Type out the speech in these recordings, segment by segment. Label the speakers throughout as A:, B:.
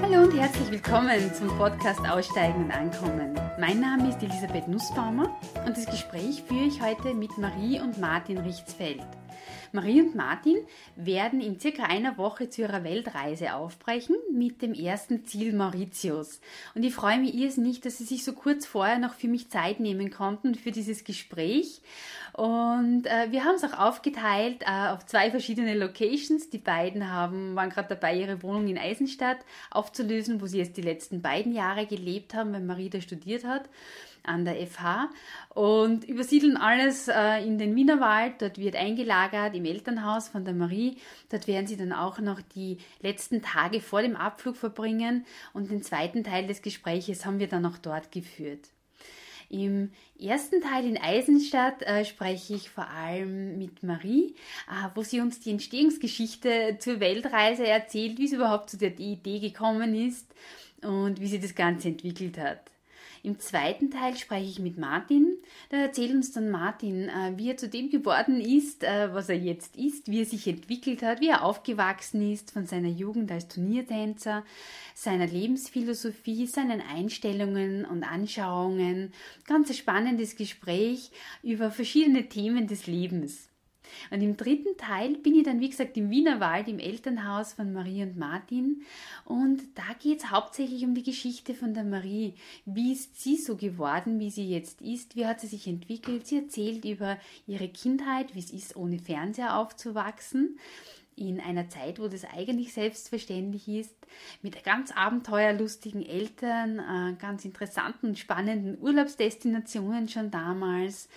A: Hallo und herzlich willkommen zum Podcast Aussteigen und Ankommen. Mein Name ist Elisabeth Nussbaumer und das Gespräch führe ich heute mit Marie und Martin Richtsfeld. Marie und Martin werden in circa einer Woche zu ihrer Weltreise aufbrechen mit dem ersten Ziel Mauritius. Und ich freue mich irrsinnig, dass sie sich so kurz vorher noch für mich Zeit nehmen konnten für dieses Gespräch. Und äh, wir haben es auch aufgeteilt äh, auf zwei verschiedene Locations. Die beiden haben, waren gerade dabei, ihre Wohnung in Eisenstadt aufzulösen, wo sie jetzt die letzten beiden Jahre gelebt haben, weil Marie da studiert hat an der FH und übersiedeln alles äh, in den Wienerwald. Dort wird eingelagert im Elternhaus von der Marie. Dort werden sie dann auch noch die letzten Tage vor dem Abflug verbringen und den zweiten Teil des Gespräches haben wir dann auch dort geführt. Im ersten Teil in Eisenstadt äh, spreche ich vor allem mit Marie, äh, wo sie uns die Entstehungsgeschichte zur Weltreise erzählt, wie es überhaupt zu der Idee gekommen ist und wie sie das Ganze entwickelt hat. Im zweiten Teil spreche ich mit Martin. Da erzählt uns dann Martin, äh, wie er zu dem geworden ist, äh, was er jetzt ist, wie er sich entwickelt hat, wie er aufgewachsen ist von seiner Jugend als Turniertänzer, seiner Lebensphilosophie, seinen Einstellungen und Anschauungen. Ganz ein spannendes Gespräch über verschiedene Themen des Lebens. Und im dritten Teil bin ich dann, wie gesagt, im Wienerwald, im Elternhaus von Marie und Martin. Und da geht es hauptsächlich um die Geschichte von der Marie. Wie ist sie so geworden, wie sie jetzt ist? Wie hat sie sich entwickelt? Sie erzählt über ihre Kindheit, wie es ist, ohne Fernseher aufzuwachsen in einer Zeit, wo das eigentlich selbstverständlich ist, mit ganz abenteuerlustigen Eltern, äh, ganz interessanten und spannenden Urlaubsdestinationen schon damals.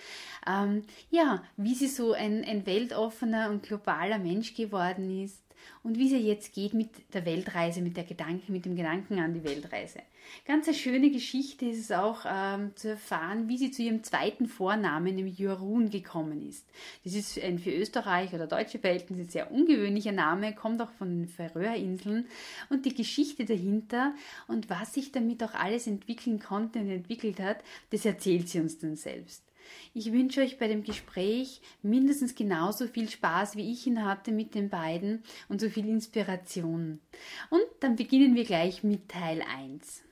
A: Ähm, ja, wie sie so ein, ein weltoffener und globaler Mensch geworden ist und wie es ihr jetzt geht mit der Weltreise, mit der Gedanken, mit dem Gedanken an die Weltreise. Ganz eine schöne Geschichte ist es auch ähm, zu erfahren, wie sie zu ihrem zweiten Vornamen, dem Jurun, gekommen ist. Das ist ein für Österreich oder deutsche Verhältnisse sehr ungewöhnlicher Name, kommt auch von den Färöerinseln und die Geschichte dahinter und was sich damit auch alles entwickeln konnte und entwickelt hat, das erzählt sie uns dann selbst. Ich wünsche euch bei dem Gespräch mindestens genauso viel Spaß, wie ich ihn hatte mit den beiden und so viel Inspiration. Und dann beginnen wir gleich mit Teil 1.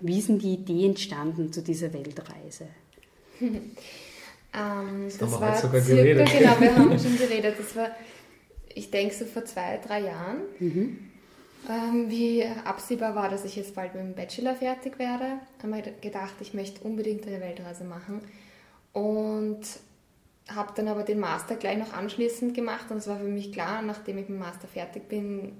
A: Wie ist denn die Idee entstanden zu dieser Weltreise?
B: ähm, das, das war sogar circa, geredet. genau, wir haben schon geredet. Das war, ich denke, so vor zwei, drei Jahren. Mhm. Ähm, wie absehbar war, dass ich jetzt bald mit dem Bachelor fertig werde, habe ich gedacht, ich möchte unbedingt eine Weltreise machen. Und habe dann aber den Master gleich noch anschließend gemacht und es war für mich klar, nachdem ich mit dem Master fertig bin,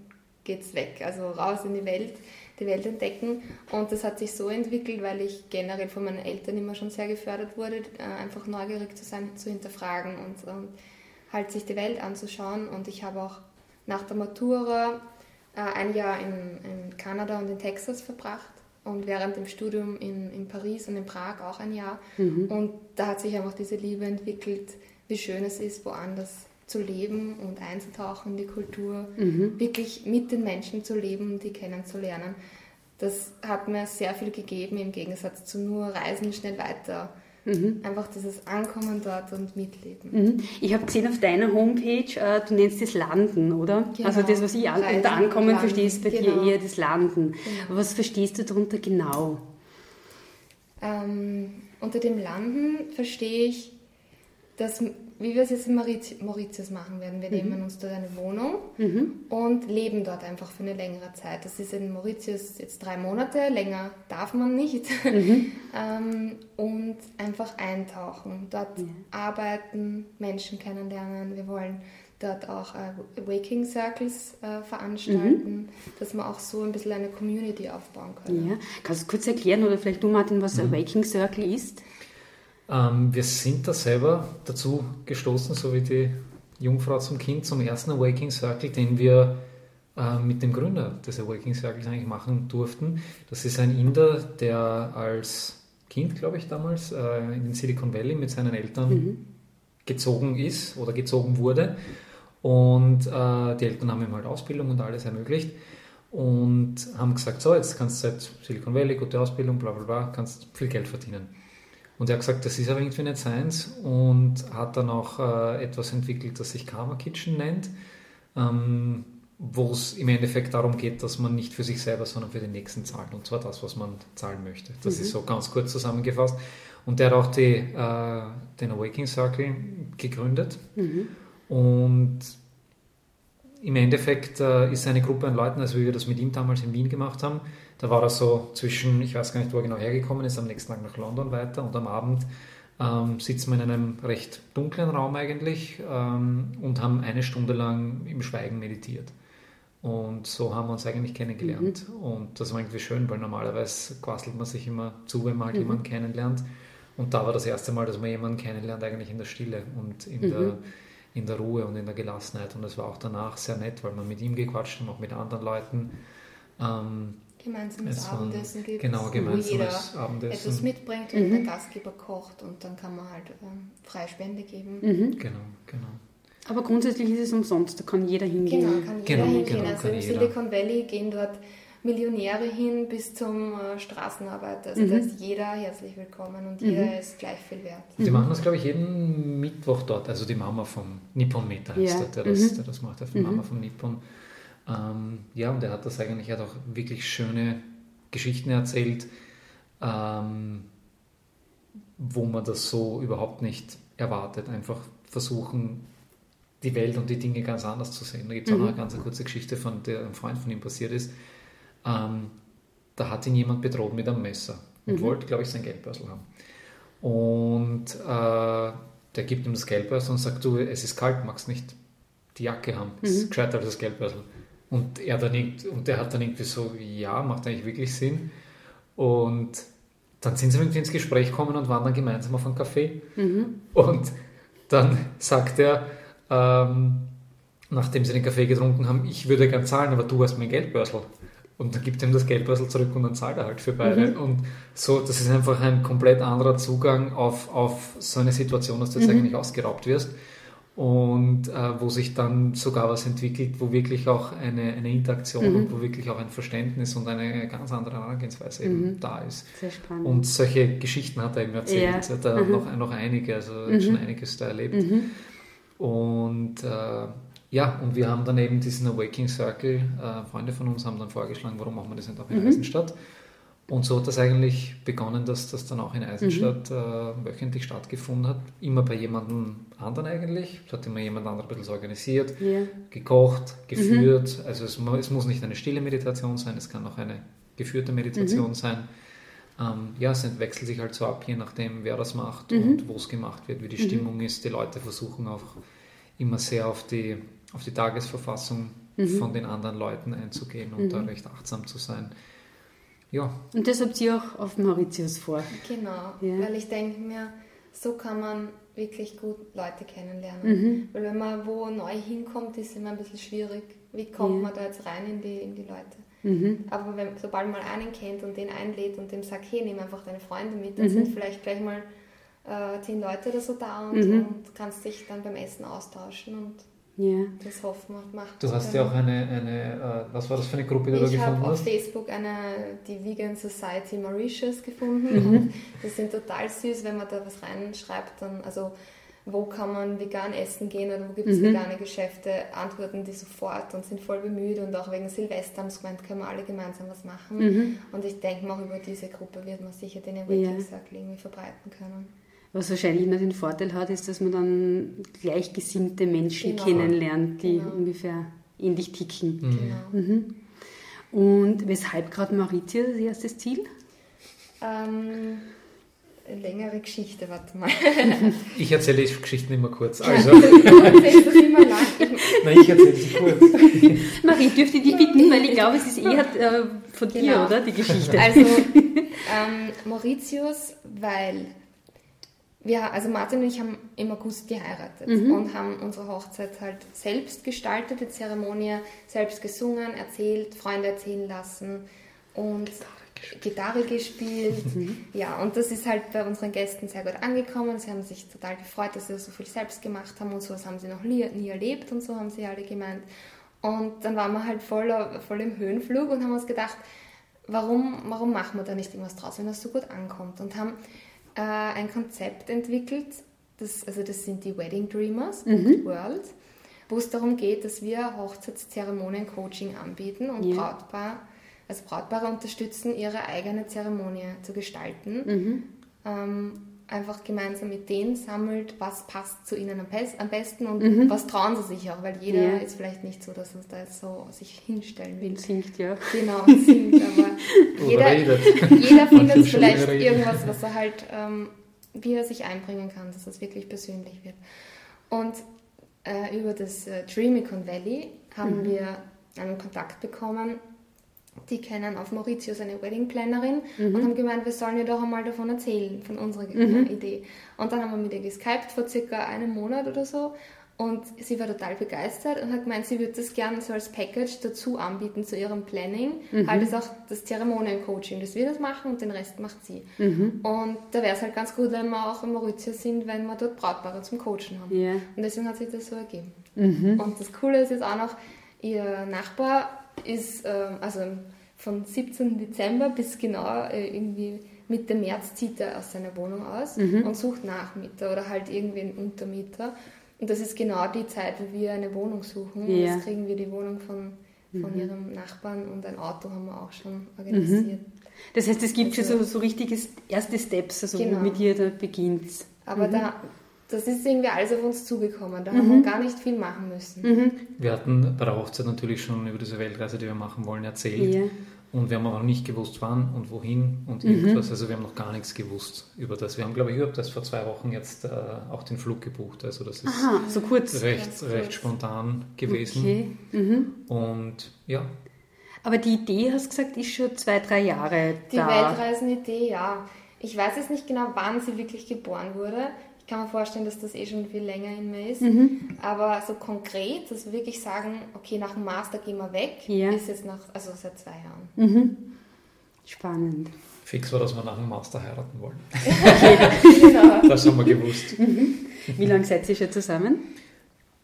B: geht es weg, also raus in die Welt, die Welt entdecken. Und das hat sich so entwickelt, weil ich generell von meinen Eltern immer schon sehr gefördert wurde, äh, einfach neugierig zu sein, zu hinterfragen und, und halt sich die Welt anzuschauen. Und ich habe auch nach der Matura äh, ein Jahr in, in, Kanada und in Texas verbracht und während dem Studium in, in Paris und in Prag auch ein Jahr. Mhm. Und da hat sich einfach diese Liebe entwickelt, wie schön es ist, woanders zu leben und einzutauchen in die Kultur, mhm. wirklich mit den Menschen zu leben, die kennenzulernen. Das hat mir sehr viel gegeben im Gegensatz zu nur Reisen schnell weiter Mhm. Einfach dieses Ankommen dort und Mitleben.
A: Mhm. Ich habe gesehen auf deiner Homepage, äh, du nennst das Landen, oder? Genau. Also das, was ich an, unter Ankommen Landen. verstehst, bei genau. dir eher das Landen. Genau. Was verstehst du darunter genau?
B: Ähm, unter dem Landen verstehe ich, dass wie wir es jetzt in Mauritius machen werden. Wir mhm. nehmen uns dort eine Wohnung mhm. und leben dort einfach für eine längere Zeit. Das ist in Mauritius jetzt drei Monate, länger darf man nicht. Mhm. ähm, und einfach eintauchen, dort ja. arbeiten, Menschen kennenlernen. Wir wollen dort auch äh, Waking Circles äh, veranstalten, mhm. dass wir auch so ein bisschen eine Community aufbauen können.
A: Ja. Kannst du kurz erklären oder vielleicht du Martin, was ein mhm. Waking Circle ist?
C: Ähm, wir sind da selber dazu gestoßen, so wie die Jungfrau zum Kind, zum ersten Awakening Circle, den wir äh, mit dem Gründer des Awakening Circles eigentlich machen durften. Das ist ein Inder, der als Kind, glaube ich, damals äh, in den Silicon Valley mit seinen Eltern mhm. gezogen ist oder gezogen wurde. Und äh, die Eltern haben ihm halt Ausbildung und alles ermöglicht und haben gesagt, so, jetzt kannst du seit Silicon Valley, gute Ausbildung, bla bla bla, kannst viel Geld verdienen. Und er hat gesagt, das ist aber irgendwie nicht seins und hat dann auch äh, etwas entwickelt, das sich Karma Kitchen nennt. Ähm, wo es im Endeffekt darum geht, dass man nicht für sich selber, sondern für den Nächsten zahlt. Und zwar das, was man zahlen möchte. Das mhm. ist so ganz kurz zusammengefasst. Und der hat auch die, äh, den Awakening Circle gegründet. Mhm. Und im Endeffekt äh, ist eine Gruppe an Leuten, also wie wir das mit ihm damals in Wien gemacht haben, da war er so zwischen, ich weiß gar nicht, wo er genau hergekommen ist, am nächsten Tag nach London weiter und am Abend ähm, sitzen wir in einem recht dunklen Raum eigentlich ähm, und haben eine Stunde lang im Schweigen meditiert. Und so haben wir uns eigentlich kennengelernt. Mhm. Und das war irgendwie schön, weil normalerweise quastelt man sich immer zu, wenn man halt mhm. jemanden kennenlernt. Und da war das erste Mal, dass man jemanden kennenlernt, eigentlich in der Stille und in, mhm. der, in der Ruhe und in der Gelassenheit. Und es war auch danach sehr nett, weil man mit ihm gequatscht und auch mit anderen Leuten.
B: Ähm, gemeinsames Abendessen gibt,
C: genau, gemeinsames
B: wo jeder Abendessen. etwas mitbringt und mhm. der Gastgeber kocht und dann kann man halt ähm, Freispende geben.
C: Mhm. Genau, genau.
A: Aber grundsätzlich ist es umsonst, da kann jeder hingehen.
B: Genau, kann jeder genau, hingehen. Genau, also im Silicon Valley gehen dort Millionäre hin bis zum äh, Straßenarbeiter. Also mhm. da ist jeder herzlich willkommen und jeder mhm. ist gleich viel wert.
C: Die machen das, glaube ich, jeden Mittwoch dort. Also die Mama vom Nippon Meter heißt ja. der, der, das, mhm. der das macht, die Mama mhm. vom Nippon. Ähm, ja, und er hat das eigentlich, er hat auch wirklich schöne Geschichten erzählt, ähm, wo man das so überhaupt nicht erwartet. Einfach versuchen, die Welt und die Dinge ganz anders zu sehen. Da gibt es auch noch eine mhm. ganz kurze Geschichte, von der einem Freund von ihm passiert ist. Ähm, da hat ihn jemand bedroht mit einem Messer und mhm. wollte, glaube ich, sein Geldbörsel haben. Und äh, der gibt ihm das Geldbörsel und sagt, du, es ist kalt, magst nicht die Jacke haben. Das ist mhm. gescheiter als das Geldbörsel. Und er dann und der hat dann irgendwie so, ja, macht eigentlich wirklich Sinn. Und dann sind sie irgendwie ins Gespräch gekommen und waren dann gemeinsam auf einen Café. Mhm. Und dann sagt er, ähm, nachdem sie den Kaffee getrunken haben, ich würde gern zahlen, aber du hast mein Geldbörsel. Und dann gibt er ihm das Geldbörsel zurück und dann zahlt er halt für beide. Mhm. Und so, das ist einfach ein komplett anderer Zugang auf, auf so eine Situation, dass du jetzt mhm. eigentlich ausgeraubt wirst. Und äh, wo sich dann sogar was entwickelt, wo wirklich auch eine, eine Interaktion mhm. und wo wirklich auch ein Verständnis und eine ganz andere Herangehensweise eben mhm. da ist.
A: Sehr spannend.
C: Und solche Geschichten hat er eben erzählt. Ja. Er hat da mhm. noch, noch einige, also mhm. schon einiges da erlebt. Und äh, ja, und wir haben dann eben diesen Awakening Circle, äh, Freunde von uns haben dann vorgeschlagen, warum machen wir das nicht auch in mhm. Eisenstadt? Und so hat das eigentlich begonnen, dass das dann auch in Eisenstadt mhm. äh, wöchentlich stattgefunden hat. Immer bei jemandem anderen eigentlich. Es hat immer jemand anderes ein bisschen organisiert, ja. gekocht, geführt. Mhm. Also es, es, muss nicht eine stille Meditation sein, es kann auch eine geführte Meditation mhm. sein. Ähm, ja, es wechselt sich halt so ab, je nachdem, wer das macht mhm. und wo es gemacht wird, wie die mhm. Stimmung ist. Die Leute versuchen auch immer sehr auf die, auf die Tagesverfassung mhm. von den anderen Leuten einzugehen und da mhm. recht achtsam zu sein. Ja.
A: Und das habt ihr auch auf Mauritius vor.
B: Genau, ja. weil ich denke mir, so kann man wirklich gut Leute kennenlernen. Mhm. Weil wenn man wo neu hinkommt, ist es immer ein bisschen schwierig. Wie kommt ja. man da jetzt rein in die, in die Leute? Mhm. Aber wenn, sobald man einen kennt und den einlädt und dem sagt, hey, nimm einfach deine Freunde mit, dann mhm. sind vielleicht gleich mal äh, zehn Leute oder so da und, mhm. und kannst dich dann beim Essen austauschen und ja. das hoffen wir macht.
C: Du hast ja auch eine, eine äh, was war das für eine Gruppe, die
B: du
C: da gefunden hast?
B: Ich habe auf Facebook eine, die Vegan Society Mauritius gefunden. Mhm. Das sind total süß, wenn man da was reinschreibt, dann, also wo kann man vegan essen gehen oder wo gibt es mhm. vegane Geschäfte, antworten die sofort und sind voll bemüht und auch wegen Silvester haben sie gemeint, können wir alle gemeinsam was machen. Mhm. Und ich denke mal, über diese Gruppe wird man sicher den Awakening Circle irgendwie verbreiten können.
A: Was wahrscheinlich immer den Vorteil hat, ist, dass man dann gleichgesinnte Menschen genau. kennenlernt, die genau. ungefähr ähnlich ticken.
B: Mhm. Genau. Mhm.
A: Und weshalb gerade Mauritius das erste Ziel?
B: Ähm, längere Geschichte, warte mal.
C: Ich erzähle die Geschichten immer kurz. Also. du erzählst das immer lang. Nein, ich erzähle sie kurz.
A: Marie, dürfte ich dich bitten, weil ich glaube, es ist eher äh, von genau. dir, oder, die Geschichte.
B: Also, ähm, Mauritius, weil wir, also Martin und ich haben im August geheiratet mhm. und haben unsere Hochzeit halt selbst gestaltet, die Zeremonie selbst gesungen, erzählt, Freunde erzählen lassen und Gitarre gespielt. Mhm. Ja, und das ist halt bei unseren Gästen sehr gut angekommen. Sie haben sich total gefreut, dass sie so viel selbst gemacht haben und sowas haben sie noch nie, nie erlebt und so haben sie alle gemeint. Und dann waren wir halt voll, voll im Höhenflug und haben uns gedacht, warum, warum machen wir da nicht irgendwas draus, wenn das so gut ankommt? Und haben äh, ein Konzept entwickelt, das, also das sind die Wedding Dreamers, mhm. World. wo es darum geht, dass wir Hochzeitszeremonien-Coaching anbieten und ja. Brautpaar, also Brautpaare unterstützen, ihre eigene Zeremonie zu gestalten. Mhm. Ähm, einfach gemeinsam Ideen sammelt, was passt zu ihnen am, am besten und mhm. was trauen sie sich auch, weil jeder ja. ist vielleicht nicht so, dass er da jetzt so sich hinstellen will.
A: Singt, ja.
B: Genau, singt, aber jeder, jeder findet vielleicht irgendwas, was er halt, ähm, wie er sich einbringen kann, dass es wirklich persönlich wird. Und äh, über das äh, Dreamicon Valley haben mhm. wir einen Kontakt bekommen die kennen auf Mauritius eine Wedding Plannerin mhm. und haben gemeint, wir sollen ihr doch einmal davon erzählen, von unserer mhm. Idee. Und dann haben wir mit ihr geskypt vor circa einem Monat oder so und sie war total begeistert und hat gemeint, sie würde das gerne so als Package dazu anbieten zu ihrem Planning. Mhm. Halt ist auch das Zeremoniencoaching, das wir das machen und den Rest macht sie. Mhm. Und da wäre es halt ganz gut, wenn wir auch in Mauritius sind, wenn wir dort Brautpaare zum Coachen haben. Yeah. Und deswegen hat sich das so ergeben. Mhm. Und das Coole ist jetzt auch noch, ihr Nachbar ist äh, also von 17. Dezember bis genau äh, irgendwie Mitte März zieht er aus seiner Wohnung aus mhm. und sucht Nachmieter oder halt irgendwie einen Untermieter. Und das ist genau die Zeit, wo wir eine Wohnung suchen. Ja. Jetzt kriegen wir die Wohnung von, von mhm. ihrem Nachbarn und ein Auto haben wir auch schon organisiert. Mhm.
A: Das heißt, es gibt also, schon so, so richtige erste Steps, also genau. womit ihr da beginnt.
B: Aber mhm. da das ist irgendwie alles auf uns zugekommen. Da mhm. haben wir gar nicht viel machen müssen. Mhm.
C: Wir hatten bei der Hochzeit natürlich schon über diese Weltreise, die wir machen wollen, erzählt. Ja. Und wir haben aber noch nicht gewusst, wann und wohin und mhm. irgendwas. Also wir haben noch gar nichts gewusst über das. Wir haben, glaube ich, überhaupt erst vor zwei Wochen jetzt äh, auch den Flug gebucht. Also das ist
A: Aha, so kurz.
C: recht, recht spontan gewesen. Okay. Mhm. Und ja.
A: Aber die Idee, hast du gesagt, ist schon zwei, drei Jahre
B: die da. Die Weltreisenidee, ja. Ich weiß jetzt nicht genau, wann sie wirklich geboren wurde kann mir vorstellen, dass das eh schon viel länger in mir ist. Mhm. Aber so konkret, dass wir wirklich sagen, okay, nach dem Master gehen wir weg, ja. ist jetzt nach, also seit zwei Jahren.
A: Mhm. Spannend.
C: Fix war, dass wir nach dem Master heiraten wollen. genau. Das haben wir gewusst.
A: Mhm. Wie lange seid ihr schon zusammen?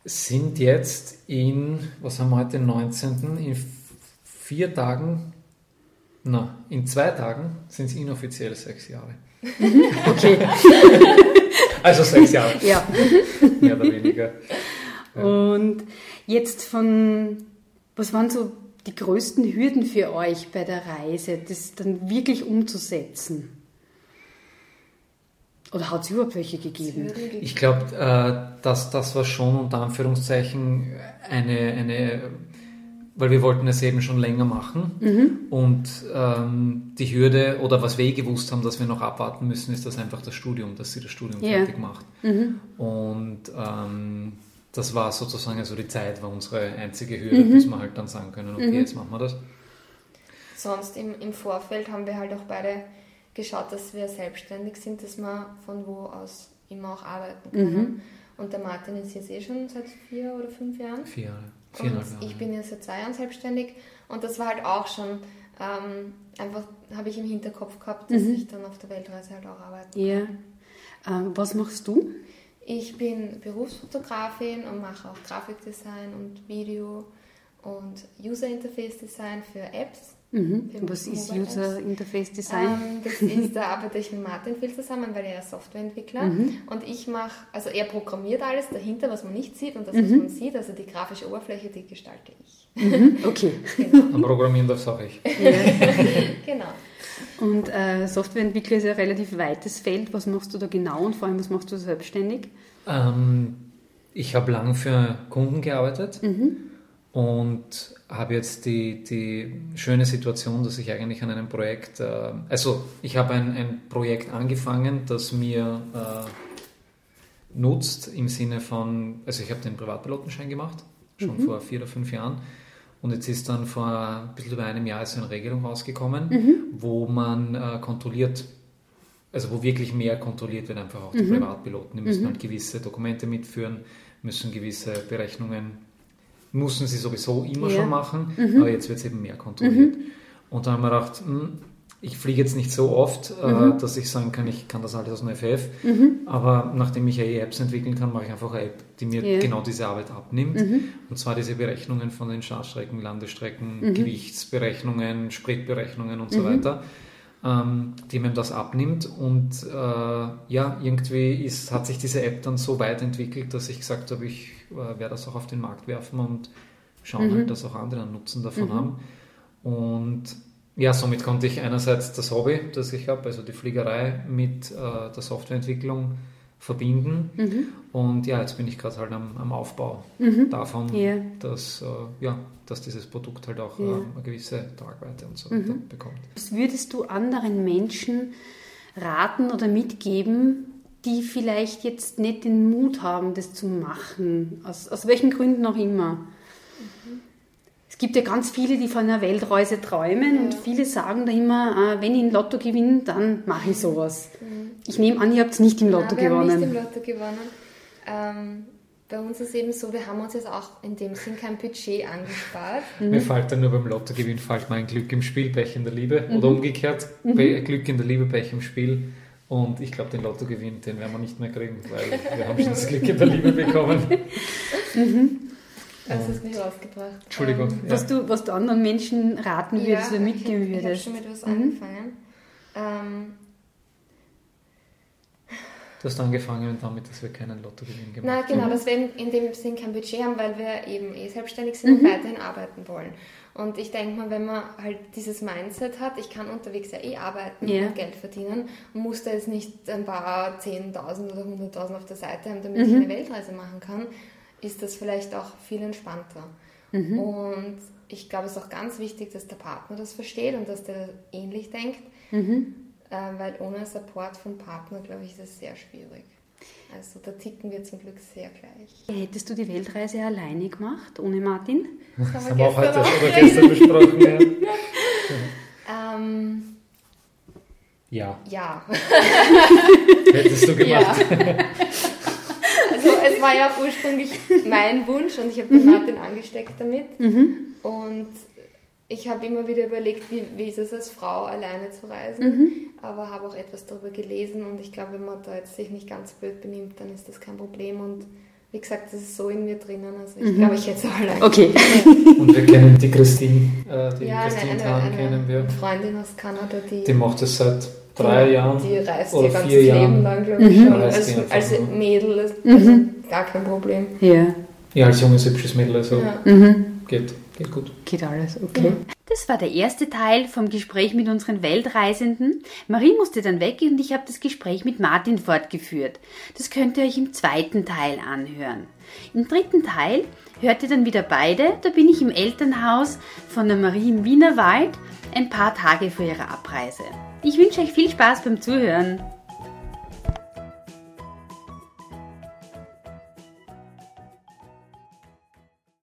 C: Sind jetzt in, was haben wir heute, den 19. In vier Tagen, na, in zwei Tagen sind es inoffiziell sechs Jahre.
A: Okay.
C: Also sechs Jahre.
A: ja.
C: Mehr oder weniger.
A: Ja. Und jetzt von, was waren so die größten Hürden für euch bei der Reise, das dann wirklich umzusetzen? Oder hat es überhaupt welche gegeben?
C: Ich glaube, äh, dass das war schon unter Anführungszeichen eine, eine weil wir wollten es eben schon länger machen mhm. und ähm, die Hürde oder was wir eh gewusst haben, dass wir noch abwarten müssen, ist das einfach das Studium, dass sie das Studium yeah. fertig macht. Mhm. Und ähm, das war sozusagen, also die Zeit war unsere einzige Hürde, mhm. bis wir halt dann sagen können, okay, mhm. jetzt machen wir das.
B: Sonst im, im Vorfeld haben wir halt auch beide geschaut, dass wir selbstständig sind, dass wir von wo aus immer auch arbeiten können. Mhm. Und der Martin ist jetzt eh schon seit vier oder fünf Jahren.
C: Vier Jahre.
B: Und ich bin jetzt seit zwei Jahren selbstständig und das war halt auch schon ähm, einfach, habe ich im Hinterkopf gehabt, dass mhm. ich dann auf der Weltreise halt auch arbeiten
A: ja. kann. Ähm, was machst du?
B: Ich bin Berufsfotografin und mache auch Grafikdesign und Video und User Interface Design für Apps.
A: Mhm. Was ist User Interface Design?
B: Ähm, das ist, da arbeite ich mit Martin viel zusammen, weil er ist Softwareentwickler mhm. und ich mache, also er programmiert alles dahinter, was man nicht sieht und das, was mhm. man sieht, also die grafische Oberfläche, die gestalte ich.
A: Mhm. Okay.
C: Genau. Am Programmieren das auch ich. Ja.
B: genau.
A: Und äh, Softwareentwickler ist ja ein relativ weites Feld. Was machst du da genau und vor allem, was machst du selbstständig?
C: Ähm, ich habe lange für Kunden gearbeitet mhm. Und habe jetzt die, die schöne Situation, dass ich eigentlich an einem Projekt, äh, also ich habe ein, ein Projekt angefangen, das mir äh, nutzt im Sinne von, also ich habe den Privatpilotenschein gemacht, schon mhm. vor vier oder fünf Jahren. Und jetzt ist dann vor ein bisschen über einem Jahr so eine Regelung rausgekommen, mhm. wo man äh, kontrolliert, also wo wirklich mehr kontrolliert wird, einfach auch die mhm. Privatpiloten. Die müssen mhm. halt gewisse Dokumente mitführen, müssen gewisse Berechnungen mussten sie sowieso immer ja. schon machen, mhm. aber jetzt wird es eben mehr kontrolliert. Mhm. Und dann haben wir gedacht, mh, hm, ich fliege jetzt nicht so oft, äh, mhm. äh, dass ich sagen kann, ich kann das alles aus dem FF, mhm. aber nachdem ich ja eh Apps entwickeln kann, mache ich einfach eine App, die mir ja. genau diese Arbeit abnimmt. Mhm. Und zwar diese Berechnungen von den Startstrecken, Landestrecken, mhm. Gewichtsberechnungen, Spritberechnungen und so weiter. ähm, die mir das abnimmt. Und äh, ja, irgendwie ist, hat sich diese App dann so weit entwickelt, dass ich gesagt habe, ich werde das auch auf den Markt werfen und schauen mhm. halt, dass auch andere einen Nutzen davon mhm. haben. Und ja, somit konnte ich einerseits das Hobby, das ich habe, also die Fliegerei, mit äh, der Softwareentwicklung verbinden. Mhm. Und ja, jetzt bin ich gerade halt am, am Aufbau mhm. davon, yeah. dass, äh, ja, dass dieses Produkt halt auch yeah. äh, eine gewisse Tragweite und so weiter mhm. bekommt.
A: Was würdest du anderen Menschen raten oder mitgeben, die vielleicht jetzt nicht den Mut haben, das zu machen, aus, aus welchen Gründen auch immer? Es gibt ja ganz viele, die von einer Weltreise träumen ja. und viele sagen da immer, äh, wenn ich ein Lotto gewinne, dann mache ich sowas. Mhm. Ich nehme an, ihr habt es nicht im Lotto
B: Nein,
A: gewonnen.
B: Wir haben nicht im Lotto gewonnen. Ähm, bei uns ist es eben so, wir haben uns jetzt auch in dem Sinn kein Budget angespart.
C: Mhm. Mir fällt dann nur beim Lottogewinn fällt mein Glück im Spiel, Pech in der Liebe. Mhm. Oder umgekehrt, mhm. Glück in der Liebe, Pech im Spiel. Und ich glaube, den Lottogewinn, den werden wir nicht mehr kriegen, weil wir haben schon das Glück in der Liebe bekommen.
B: Mhm. Also hast mich rausgebracht.
C: Entschuldigung. Ähm,
A: was, du, was du anderen Menschen raten würdest ja, oder mitgeben würdest.
B: Ich habe schon mit was mhm. angefangen. Ähm,
C: Du hast angefangen damit, dass wir keinen Lottogewinn gemacht
B: haben. Na genau, dass wir in dem Sinn kein Budget haben, weil wir eben eh selbstständig sind mhm. und weiterhin arbeiten wollen. Und ich denke mal, wenn man halt dieses Mindset hat, ich kann unterwegs ja eh arbeiten yeah. und Geld verdienen und muss da jetzt nicht ein paar 10.000 oder 100.000 auf der Seite haben, damit mhm. ich eine Weltreise machen kann, ist das vielleicht auch viel entspannter. Mhm. Und ich glaube, es ist auch ganz wichtig, dass der Partner das versteht und dass der ähnlich denkt, mhm. Äh, weil ohne Support vom Partner, glaube ich, ist es sehr schwierig. Also da ticken wir zum Glück sehr gleich.
A: Hättest du die Weltreise alleine gemacht, ohne Martin?
C: Das, das haben wir auch heute oder gestern besprochen. Ja. ähm, ja.
B: Ja.
C: Hättest du gemacht. Ja.
B: es war ja ursprünglich mein Wunsch und ich habe den mhm. Martin angesteckt damit. Mhm. Und ich habe immer wieder überlegt, wie, wie ist es als Frau alleine zu reisen, mhm. Aber habe auch etwas darüber gelesen und ich glaube, wenn man da jetzt sich nicht ganz blöd benimmt, dann ist das kein Problem und wie gesagt, das ist so in mir drinnen, also ich mhm. glaube, ich hätte es auch alleine.
A: Okay.
C: und wir kennen die Christine, äh, die
B: ja,
C: Christine
B: eine,
C: Tran
B: eine,
C: kennen wir.
B: Freundin aus Kanada, die...
C: Die macht das seit drei
B: die,
C: Jahren
B: Die reist
C: oder
B: ihr ganzes
C: vier
B: Leben
C: Jahren.
B: lang, glaube ich, mhm. schon. Als, als Mädel, also mhm. gar kein Problem.
A: Ja.
C: Ja, als junges, hübsches Mädel, also
A: ja. mhm.
C: geht, geht gut.
A: Geht alles, okay. Das war der erste Teil vom Gespräch mit unseren Weltreisenden. Marie musste dann weg und ich habe das Gespräch mit Martin fortgeführt. Das könnt ihr euch im zweiten Teil anhören. Im dritten Teil hört ihr dann wieder beide. Da bin ich im Elternhaus von der Marie im Wienerwald ein paar Tage vor ihrer Abreise. Ich wünsche euch viel Spaß beim Zuhören.